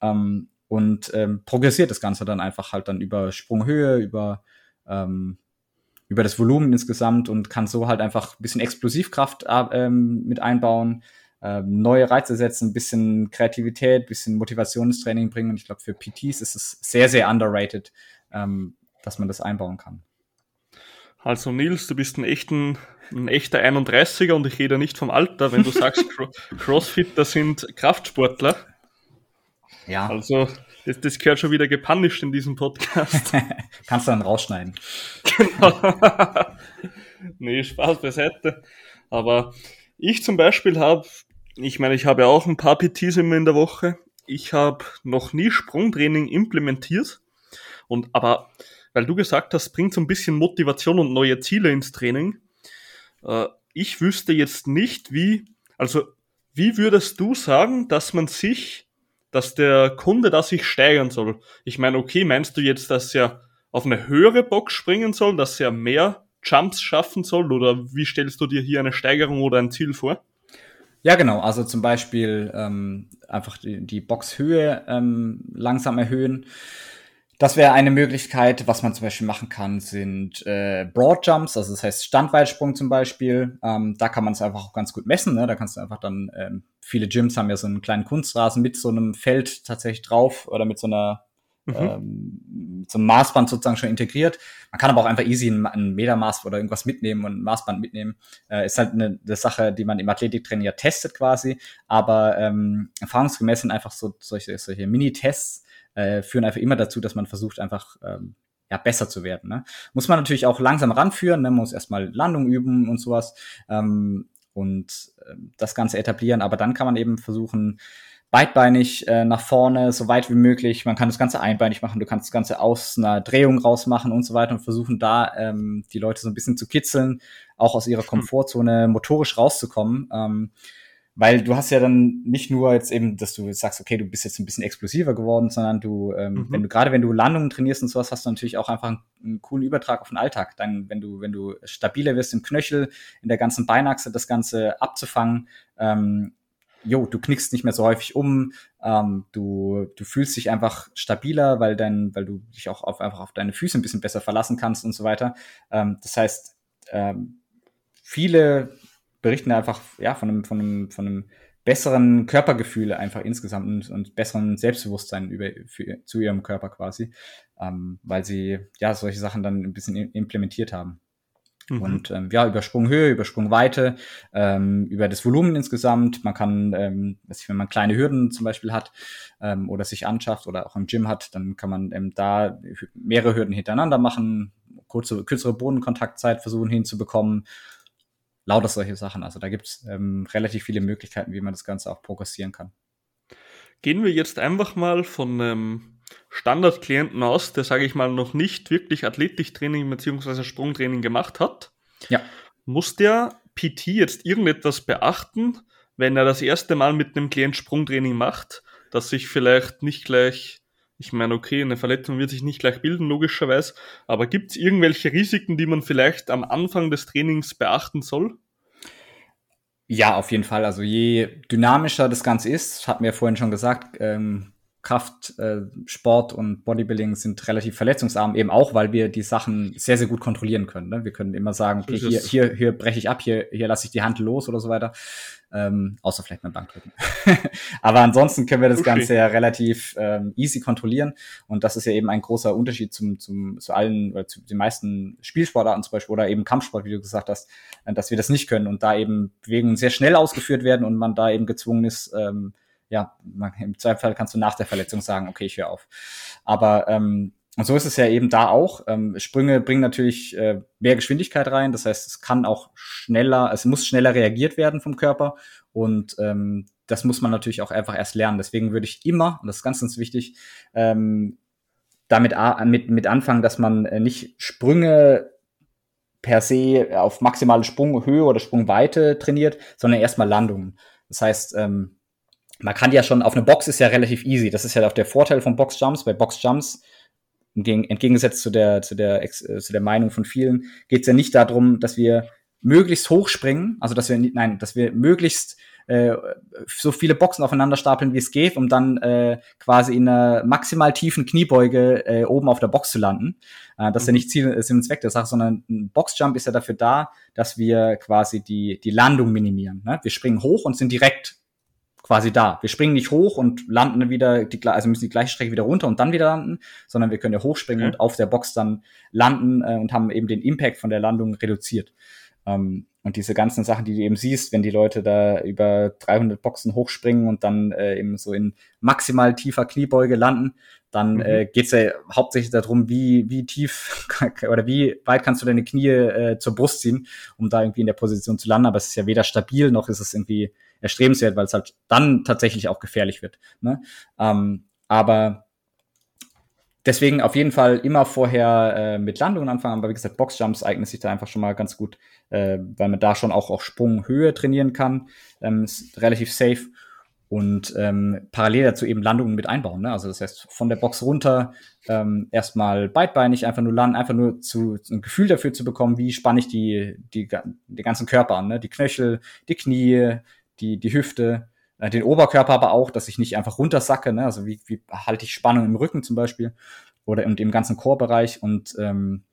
Ähm, und ähm, progressiert das Ganze dann einfach halt dann über Sprunghöhe, über ähm, über das Volumen insgesamt und kann so halt einfach ein bisschen Explosivkraft äh, ähm, mit einbauen, ähm, neue Reize setzen, ein bisschen Kreativität, ein bisschen Motivationstraining bringen. Und ich glaube, für PTs ist es sehr, sehr underrated, ähm, dass man das einbauen kann. Also Nils, du bist ein, echten, ein echter 31er und ich rede nicht vom Alter, wenn du sagst, Crossfit, das sind Kraftsportler. Ja. Also das, das gehört schon wieder gepunished in diesem Podcast. Kannst du dann rausschneiden. Genau. nee, Spaß beiseite. Aber ich zum Beispiel habe ich meine, ich habe ja auch ein paar PTs immer in der Woche. Ich habe noch nie Sprungtraining implementiert. Und aber, weil du gesagt hast, bringt so ein bisschen Motivation und neue Ziele ins Training. Äh, ich wüsste jetzt nicht, wie, also wie würdest du sagen, dass man sich, dass der Kunde da sich steigern soll? Ich meine, okay, meinst du jetzt, dass er auf eine höhere Box springen soll, dass er mehr Jumps schaffen soll? Oder wie stellst du dir hier eine Steigerung oder ein Ziel vor? Ja, genau. Also zum Beispiel ähm, einfach die, die Boxhöhe ähm, langsam erhöhen. Das wäre eine Möglichkeit. Was man zum Beispiel machen kann, sind äh, Broad Jumps, also das heißt Standweitsprung zum Beispiel. Ähm, da kann man es einfach auch ganz gut messen. Ne? Da kannst du einfach dann, ähm, viele Gyms haben ja so einen kleinen Kunstrasen mit so einem Feld tatsächlich drauf oder mit so einer mhm. ähm, so einem Maßband sozusagen schon integriert. Man kann aber auch einfach easy ein, ein Metermaß oder irgendwas mitnehmen und ein Maßband mitnehmen. Äh, ist halt eine, eine Sache, die man im Athletiktraining ja testet quasi. Aber ähm, erfahrungsgemäß sind einfach so solche, solche Mini-Tests, äh, führen einfach immer dazu, dass man versucht, einfach ähm, ja, besser zu werden. Ne? Muss man natürlich auch langsam ranführen, ne? man muss erstmal Landung üben und sowas ähm, und äh, das Ganze etablieren, aber dann kann man eben versuchen, beidbeinig äh, nach vorne, so weit wie möglich. Man kann das Ganze einbeinig machen, du kannst das Ganze aus einer Drehung rausmachen und so weiter und versuchen da ähm, die Leute so ein bisschen zu kitzeln, auch aus ihrer hm. Komfortzone motorisch rauszukommen. Ähm, weil du hast ja dann nicht nur jetzt eben, dass du sagst, okay, du bist jetzt ein bisschen explosiver geworden, sondern du, ähm, mhm. wenn du gerade wenn du Landungen trainierst und sowas, hast du natürlich auch einfach einen, einen, coolen Übertrag auf den Alltag. Dann, wenn du, wenn du stabiler wirst im Knöchel, in der ganzen Beinachse, das Ganze abzufangen, ähm, jo, du knickst nicht mehr so häufig um, ähm, du, du fühlst dich einfach stabiler, weil dein, weil du dich auch auf, einfach auf deine Füße ein bisschen besser verlassen kannst und so weiter. Ähm, das heißt, ähm, viele berichten einfach ja von einem, von einem, von einem besseren Körpergefühl einfach insgesamt und, und besseren Selbstbewusstsein über, für, zu ihrem Körper quasi, ähm, weil sie ja solche Sachen dann ein bisschen implementiert haben. Mhm. Und ähm, ja, über Sprunghöhe, über Sprungweite, ähm, über das Volumen insgesamt. Man kann, ähm, wenn man kleine Hürden zum Beispiel hat ähm, oder sich anschafft oder auch im Gym hat, dann kann man ähm, da mehrere Hürden hintereinander machen, kurze, kürzere Bodenkontaktzeit versuchen hinzubekommen lauter solche Sachen. Also da gibt es ähm, relativ viele Möglichkeiten, wie man das Ganze auch progressieren kann. Gehen wir jetzt einfach mal von einem Standardklienten aus, der, sage ich mal, noch nicht wirklich Athletiktraining bzw. Sprungtraining gemacht hat. Ja. Muss der PT jetzt irgendetwas beachten, wenn er das erste Mal mit einem Klient Sprungtraining macht, dass sich vielleicht nicht gleich, ich meine, okay, eine Verletzung wird sich nicht gleich bilden, logischerweise, aber gibt es irgendwelche Risiken, die man vielleicht am Anfang des Trainings beachten soll? Ja, auf jeden Fall. Also je dynamischer das Ganze ist, hat mir vorhin schon gesagt, ähm, Kraft, äh, Sport und Bodybuilding sind relativ verletzungsarm, eben auch, weil wir die Sachen sehr, sehr gut kontrollieren können. Ne? Wir können immer sagen, okay, hier, hier, hier breche ich ab, hier, hier lasse ich die Hand los oder so weiter. Ähm, außer vielleicht beim Bankdrücken. Aber ansonsten können wir das okay. Ganze ja relativ ähm, easy kontrollieren. Und das ist ja eben ein großer Unterschied zum, zum, zu allen, oder zu den meisten Spielsportarten zum Beispiel oder eben Kampfsport, wie du gesagt hast, äh, dass wir das nicht können und da eben Bewegungen sehr schnell ausgeführt werden und man da eben gezwungen ist, ähm, ja, man, im Zweifelsfall kannst du nach der Verletzung sagen, okay, ich höre auf. Aber ähm, und so ist es ja eben da auch. Ähm, Sprünge bringen natürlich äh, mehr Geschwindigkeit rein. Das heißt, es kann auch schneller, es muss schneller reagiert werden vom Körper. Und ähm, das muss man natürlich auch einfach erst lernen. Deswegen würde ich immer, und das ist ganz, ganz wichtig, ähm, damit mit, mit anfangen, dass man äh, nicht Sprünge per se auf maximale Sprunghöhe oder Sprungweite trainiert, sondern erstmal Landungen. Das heißt, ähm, man kann ja schon auf eine Box ist ja relativ easy. Das ist ja auch der Vorteil von Boxjumps. Bei Boxjumps, entgegengesetzt zu der, zu der, äh, zu der Meinung von vielen, geht es ja nicht darum, dass wir möglichst hoch springen, also dass wir nein, dass wir möglichst äh, so viele Boxen aufeinander stapeln, wie es geht, um dann äh, quasi in einer maximal tiefen Kniebeuge äh, oben auf der Box zu landen. Äh, das ist ja mhm. nicht Ziel, Sinn und Zweck der Sache, sondern ein Boxjump ist ja dafür da, dass wir quasi die, die Landung minimieren. Ne? Wir springen hoch und sind direkt quasi da. Wir springen nicht hoch und landen wieder, die, also müssen die gleiche Strecke wieder runter und dann wieder landen, sondern wir können ja hochspringen okay. und auf der Box dann landen äh, und haben eben den Impact von der Landung reduziert. Ähm, und diese ganzen Sachen, die du eben siehst, wenn die Leute da über 300 Boxen hochspringen und dann äh, eben so in maximal tiefer Kniebeuge landen, dann mhm. äh, geht es ja hauptsächlich darum, wie, wie tief oder wie weit kannst du deine Knie äh, zur Brust ziehen, um da irgendwie in der Position zu landen. Aber es ist ja weder stabil noch ist es irgendwie erstrebenswert, weil es halt dann tatsächlich auch gefährlich wird. Ne? Ähm, aber deswegen auf jeden Fall immer vorher äh, mit Landungen anfangen. Aber wie gesagt, Boxjumps eignet sich da einfach schon mal ganz gut, äh, weil man da schon auch auf Sprunghöhe trainieren kann. Ähm, ist relativ safe. Und ähm, parallel dazu eben Landungen mit einbauen. Ne? Also das heißt, von der Box runter ähm, erstmal beidbeinig, einfach nur landen, einfach nur zu, ein Gefühl dafür zu bekommen, wie spanne ich die, die, den ganzen Körper an. Ne? Die Knöchel, die Knie, die, die Hüfte, äh, den Oberkörper aber auch, dass ich nicht einfach runtersacke, ne? also wie, wie halte ich Spannung im Rücken zum Beispiel oder im, im ganzen Chorbereich und ähm,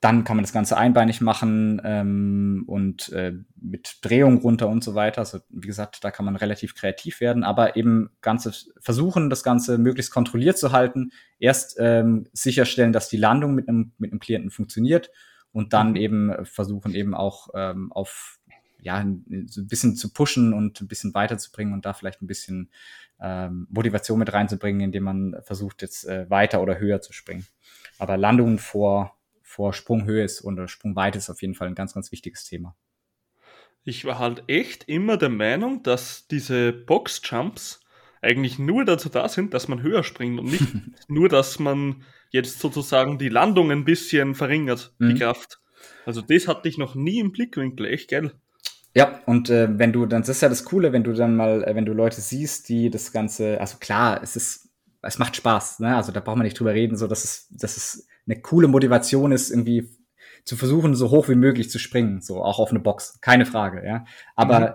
dann kann man das Ganze einbeinig machen ähm, und äh, mit Drehung runter und so weiter. Also wie gesagt, da kann man relativ kreativ werden, aber eben ganze versuchen, das Ganze möglichst kontrolliert zu halten. Erst ähm, sicherstellen, dass die Landung mit einem mit einem Klienten funktioniert und dann mhm. eben versuchen eben auch ähm, auf ja so ein bisschen zu pushen und ein bisschen weiterzubringen und da vielleicht ein bisschen ähm, Motivation mit reinzubringen, indem man versucht jetzt äh, weiter oder höher zu springen. Aber Landungen vor vor Sprunghöhe ist oder Sprungweite ist auf jeden Fall ein ganz, ganz wichtiges Thema. Ich war halt echt immer der Meinung, dass diese Boxjumps eigentlich nur dazu da sind, dass man höher springt und nicht nur, dass man jetzt sozusagen die Landung ein bisschen verringert, mhm. die Kraft. Also das hatte ich noch nie im Blickwinkel, echt geil. Ja, und äh, wenn du, dann das ist ja das Coole, wenn du dann mal, äh, wenn du Leute siehst, die das Ganze, also klar, es ist, es macht Spaß, ne? Also da braucht man nicht drüber reden, so dass es, dass es eine coole Motivation ist, irgendwie zu versuchen, so hoch wie möglich zu springen, so auch auf eine Box, keine Frage, ja. Aber mhm.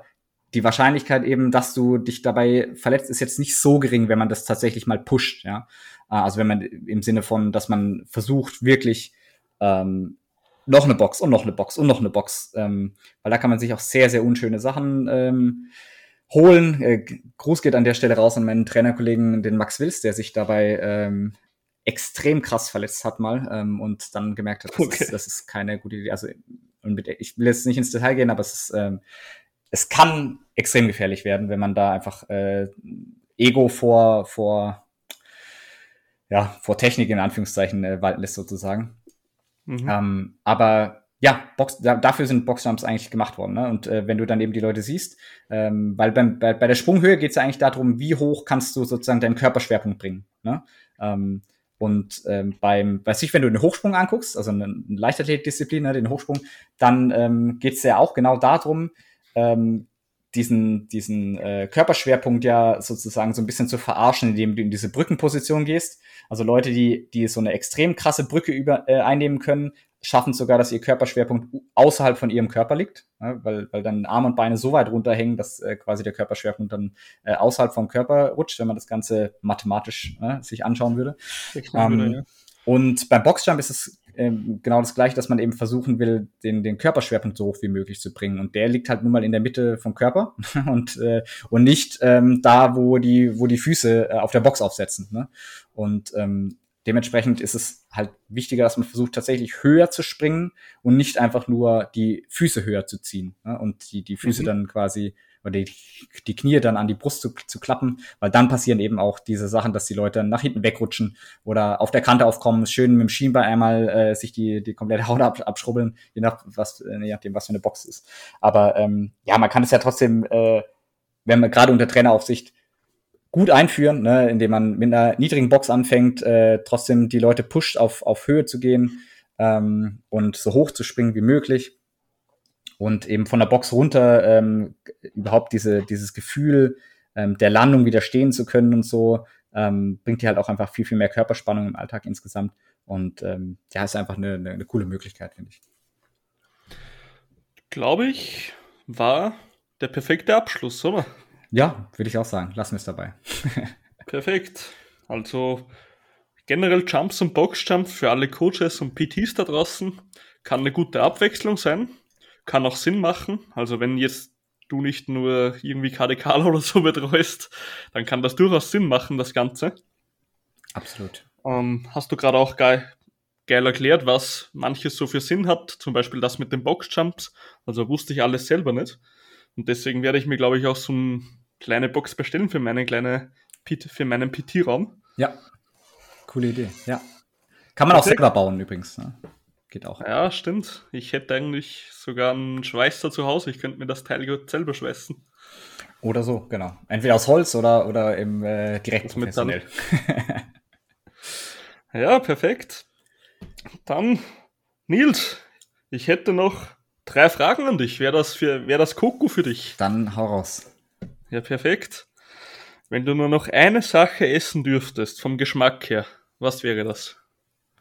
die Wahrscheinlichkeit eben, dass du dich dabei verletzt, ist jetzt nicht so gering, wenn man das tatsächlich mal pusht, ja. Also wenn man im Sinne von, dass man versucht, wirklich ähm, noch eine Box und noch eine Box und noch eine Box, ähm, weil da kann man sich auch sehr, sehr unschöne Sachen ähm, holen. Äh, Gruß geht an der Stelle raus an meinen Trainerkollegen, den Max Wills, der sich dabei ähm, extrem krass verletzt hat mal ähm, und dann gemerkt hat, das, okay. ist, das ist keine gute Idee. Also und mit, ich will jetzt nicht ins Detail gehen, aber es ist, ähm, es kann extrem gefährlich werden, wenn man da einfach äh, Ego vor vor ja vor Technik in Anführungszeichen äh, walten lässt sozusagen. Mhm. Ähm, aber ja, Box, da, dafür sind Boxjumps eigentlich gemacht worden. Ne? Und äh, wenn du dann eben die Leute siehst, ähm, weil beim, bei, bei der Sprunghöhe geht es ja eigentlich darum, wie hoch kannst du sozusagen deinen Körperschwerpunkt bringen. Ne? Ähm, und ähm, beim, weiß ich, wenn du den Hochsprung anguckst, also eine, eine Leichtathletikdisziplin, ne, den Hochsprung, dann ähm, geht es ja auch genau darum, ähm, diesen, diesen äh, Körperschwerpunkt ja sozusagen so ein bisschen zu verarschen, indem du in diese Brückenposition gehst. Also Leute, die, die so eine extrem krasse Brücke über, äh, einnehmen können, schaffen sogar, dass ihr Körperschwerpunkt außerhalb von ihrem Körper liegt, ja, weil, weil dann Arme und Beine so weit runterhängen, dass äh, quasi der Körperschwerpunkt dann äh, außerhalb vom Körper rutscht, wenn man das Ganze mathematisch äh, sich anschauen würde. Ähm, würde ja. Und beim Boxjump ist es ähm, genau das gleiche, dass man eben versuchen will, den, den Körperschwerpunkt so hoch wie möglich zu bringen. Und der liegt halt nun mal in der Mitte vom Körper und, äh, und nicht ähm, da, wo die, wo die Füße äh, auf der Box aufsetzen. Ne? Und ähm, dementsprechend ist es halt wichtiger, dass man versucht, tatsächlich höher zu springen und nicht einfach nur die Füße höher zu ziehen ne? und die, die Füße mhm. dann quasi oder die, die Knie dann an die Brust zu, zu klappen, weil dann passieren eben auch diese Sachen, dass die Leute nach hinten wegrutschen oder auf der Kante aufkommen, schön mit dem Schienbein einmal äh, sich die, die komplette Haut ab, abschrubbeln, je, nach, was, äh, je nachdem, was für eine Box ist. Aber ähm, ja, man kann es ja trotzdem, äh, wenn man gerade unter Traineraufsicht gut einführen, ne, indem man mit einer niedrigen Box anfängt, äh, trotzdem die Leute pusht, auf, auf Höhe zu gehen ähm, und so hoch zu springen wie möglich. Und eben von der Box runter ähm, überhaupt diese, dieses Gefühl ähm, der Landung widerstehen zu können und so, ähm, bringt dir halt auch einfach viel, viel mehr Körperspannung im Alltag insgesamt. Und ähm, ja, ist einfach eine, eine, eine coole Möglichkeit, finde ich. Glaube ich, war der perfekte Abschluss, oder? Ja, würde ich auch sagen. Lassen wir es dabei. Perfekt. Also generell Jumps und Boxjumps für alle Coaches und PTs da draußen kann eine gute Abwechslung sein. Kann auch Sinn machen. Also wenn jetzt du nicht nur irgendwie KDK oder so betreust, dann kann das durchaus Sinn machen, das Ganze. Absolut. Ähm, hast du gerade auch geil, geil erklärt, was manches so für Sinn hat. Zum Beispiel das mit den Boxjumps. Also wusste ich alles selber nicht. Und deswegen werde ich mir, glaube ich, auch so ein kleine Box bestellen für meine kleine für meinen PT-Raum. Ja, coole Idee. Ja, kann man auch selber bauen übrigens. Ne? Geht auch. Ja, stimmt. Ich hätte eigentlich sogar einen Schweißer zu Hause. Ich könnte mir das Teil gut selber schweißen. Oder so, genau. Entweder aus Holz oder, oder im äh, direkt professionell. ja, perfekt. Dann, Nils, ich hätte noch drei Fragen an dich. Wäre das, wär das Koko für dich? Dann hau raus. Ja, perfekt. Wenn du nur noch eine Sache essen dürftest, vom Geschmack her, was wäre das?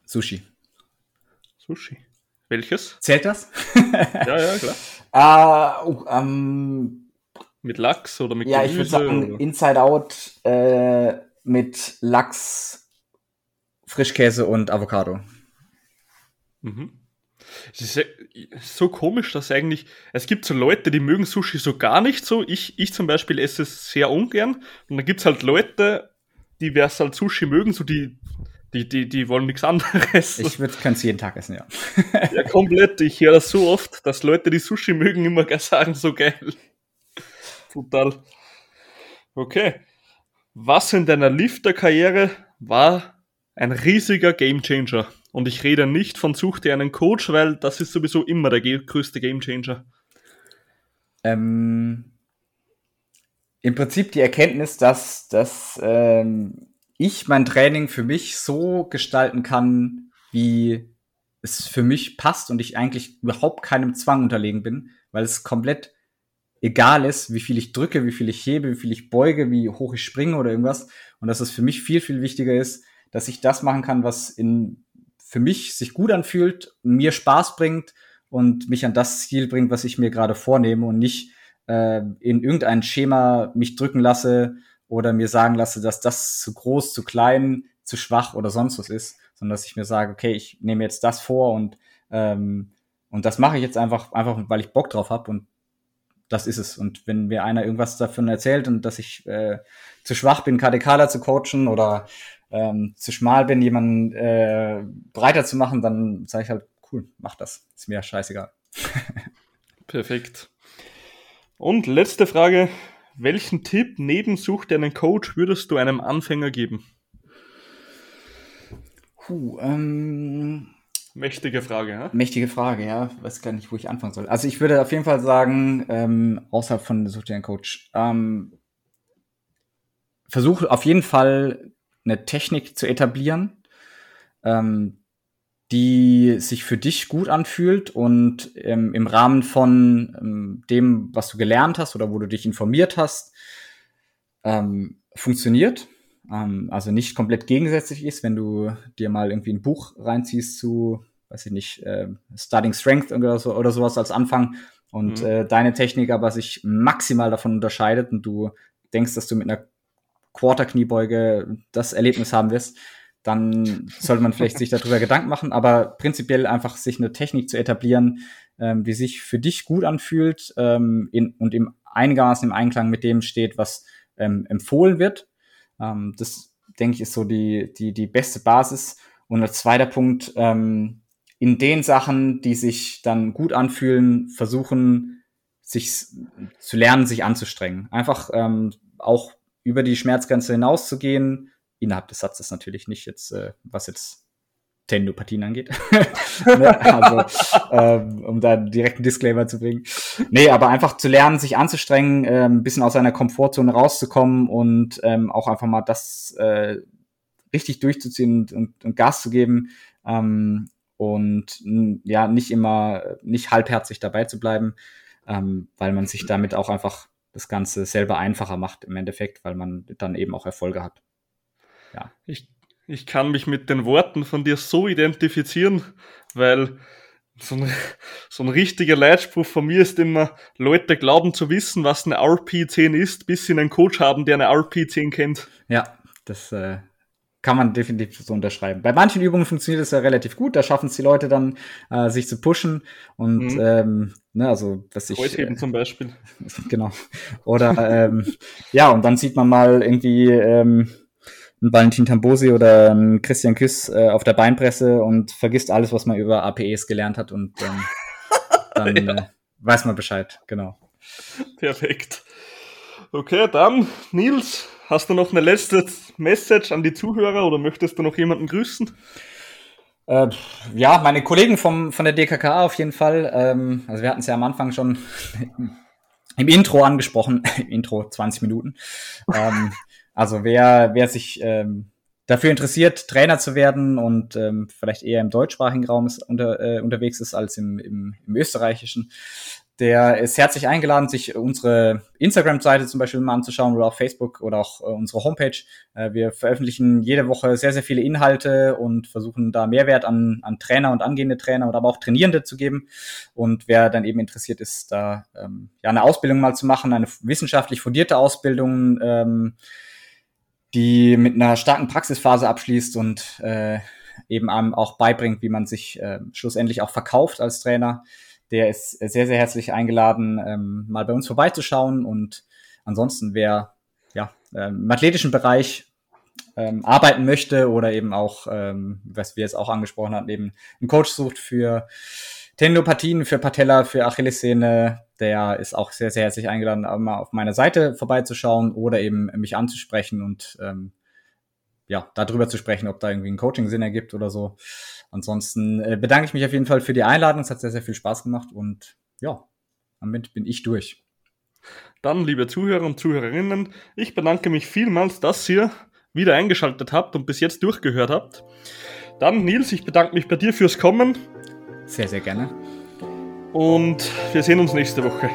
Sushi. Sushi. Welches? Zählt das? ja, ja, klar. Uh, uh, um, Mit Lachs oder mit Ja, ich würde sagen, oder? Inside Out äh, mit Lachs, Frischkäse und Avocado. Mhm. Es ist so komisch, dass eigentlich, es gibt so Leute, die mögen Sushi so gar nicht so. Ich, ich zum Beispiel esse es sehr ungern. Und dann gibt es halt Leute, die wer halt Sushi mögen, so die, die, die, die wollen nichts anderes. Ich würde es jeden Tag essen, ja. ja, komplett. Ich höre das so oft, dass Leute, die Sushi mögen, immer sagen, so geil. Total. Okay. Was in deiner Lifter-Karriere war ein riesiger Gamechanger? Und ich rede nicht von Such dir einen Coach, weil das ist sowieso immer der größte Gamechanger. Ähm, Im Prinzip die Erkenntnis, dass, dass ähm, ich mein Training für mich so gestalten kann, wie es für mich passt und ich eigentlich überhaupt keinem Zwang unterlegen bin, weil es komplett egal ist, wie viel ich drücke, wie viel ich hebe, wie viel ich beuge, wie hoch ich springe oder irgendwas. Und dass es für mich viel, viel wichtiger ist, dass ich das machen kann, was in für mich sich gut anfühlt, mir Spaß bringt und mich an das Ziel bringt, was ich mir gerade vornehme und nicht äh, in irgendein Schema mich drücken lasse oder mir sagen lasse, dass das zu groß, zu klein, zu schwach oder sonst was ist, sondern dass ich mir sage, okay, ich nehme jetzt das vor und ähm, und das mache ich jetzt einfach einfach, weil ich Bock drauf habe und das ist es. Und wenn mir einer irgendwas davon erzählt und dass ich äh, zu schwach bin, KDKler zu coachen oder ähm, zu schmal bin, jemanden äh, breiter zu machen, dann sage ich halt, cool, mach das. Ist mir scheißegal. Perfekt. Und letzte Frage. Welchen Tipp neben Such dir einen Coach würdest du einem Anfänger geben? Puh, ähm, Mächtige Frage, ja? Mächtige Frage, ja. Weiß gar nicht, wo ich anfangen soll. Also ich würde auf jeden Fall sagen, ähm, außerhalb von Such dir einen Coach, ähm, versuch auf jeden Fall eine Technik zu etablieren, ähm, die sich für dich gut anfühlt und ähm, im Rahmen von ähm, dem, was du gelernt hast oder wo du dich informiert hast, ähm, funktioniert. Ähm, also nicht komplett gegensätzlich ist, wenn du dir mal irgendwie ein Buch reinziehst zu, weiß ich nicht, äh, Starting Strength oder, so, oder sowas als Anfang und mhm. äh, deine Technik aber sich maximal davon unterscheidet und du denkst, dass du mit einer Quarter-Kniebeuge das Erlebnis haben wirst, dann sollte man vielleicht sich darüber Gedanken machen, aber prinzipiell einfach sich eine Technik zu etablieren, ähm, die sich für dich gut anfühlt ähm, in, und im einigermaßen im Einklang mit dem steht, was ähm, empfohlen wird. Ähm, das, denke ich, ist so die, die, die beste Basis. Und als zweiter Punkt, ähm, in den Sachen, die sich dann gut anfühlen, versuchen, sich zu lernen, sich anzustrengen. Einfach ähm, auch über die Schmerzgrenze hinauszugehen, innerhalb des Satzes natürlich nicht jetzt, äh, was jetzt Tendopathien angeht. ne? also, ähm, um da direkt einen Disclaimer zu bringen. Nee, aber einfach zu lernen, sich anzustrengen, äh, ein bisschen aus seiner Komfortzone rauszukommen und ähm, auch einfach mal das äh, richtig durchzuziehen und, und, und Gas zu geben. Ähm, und ja, nicht immer, nicht halbherzig dabei zu bleiben, ähm, weil man sich damit auch einfach das Ganze selber einfacher macht im Endeffekt, weil man dann eben auch Erfolge hat. Ja. Ich, ich kann mich mit den Worten von dir so identifizieren, weil so ein, so ein richtiger Leitspruch von mir ist immer, Leute glauben zu wissen, was eine RP10 ist, bis sie einen Coach haben, der eine RP10 kennt. Ja, das äh, kann man definitiv so unterschreiben. Bei manchen Übungen funktioniert es ja relativ gut, da schaffen es die Leute dann, äh, sich zu pushen und mhm. ähm, ne, also was ich Kreuzheben äh, zum Beispiel. Genau. Oder ähm, ja, und dann sieht man mal irgendwie ähm, einen Valentin Tambosi oder einen Christian Küss äh, auf der Beinpresse und vergisst alles, was man über APEs gelernt hat und ähm, dann ja. äh, weiß man Bescheid, genau. Perfekt. Okay, dann Nils, Hast du noch eine letzte Message an die Zuhörer oder möchtest du noch jemanden grüßen? Äh, ja, meine Kollegen vom, von der DKK auf jeden Fall. Ähm, also wir hatten es ja am Anfang schon im Intro angesprochen. Intro 20 Minuten. ähm, also wer, wer sich ähm, dafür interessiert, Trainer zu werden und ähm, vielleicht eher im deutschsprachigen Raum ist unter, äh, unterwegs ist als im, im, im österreichischen, der ist herzlich eingeladen, sich unsere Instagram-Seite zum Beispiel mal anzuschauen oder auch Facebook oder auch äh, unsere Homepage. Äh, wir veröffentlichen jede Woche sehr, sehr viele Inhalte und versuchen da Mehrwert an, an Trainer und angehende Trainer oder aber auch Trainierende zu geben. Und wer dann eben interessiert ist, da ähm, ja eine Ausbildung mal zu machen, eine wissenschaftlich fundierte Ausbildung, ähm, die mit einer starken Praxisphase abschließt und äh, eben einem auch beibringt, wie man sich äh, schlussendlich auch verkauft als Trainer der ist sehr, sehr herzlich eingeladen, ähm, mal bei uns vorbeizuschauen. Und ansonsten, wer ja, ähm, im athletischen Bereich ähm, arbeiten möchte oder eben auch, ähm, was wir jetzt auch angesprochen hatten, eben einen Coach sucht für Tendinopathien, für Patella, für Achillessehne, der ist auch sehr, sehr herzlich eingeladen, mal auf meiner Seite vorbeizuschauen oder eben mich anzusprechen und ähm, ja, darüber zu sprechen, ob da irgendwie ein Coaching Sinn ergibt oder so. Ansonsten äh, bedanke ich mich auf jeden Fall für die Einladung. Es hat sehr, sehr viel Spaß gemacht und ja, damit bin ich durch. Dann, liebe Zuhörer und Zuhörerinnen, ich bedanke mich vielmals, dass ihr wieder eingeschaltet habt und bis jetzt durchgehört habt. Dann, Nils, ich bedanke mich bei dir fürs Kommen. Sehr, sehr gerne. Und wir sehen uns nächste Woche.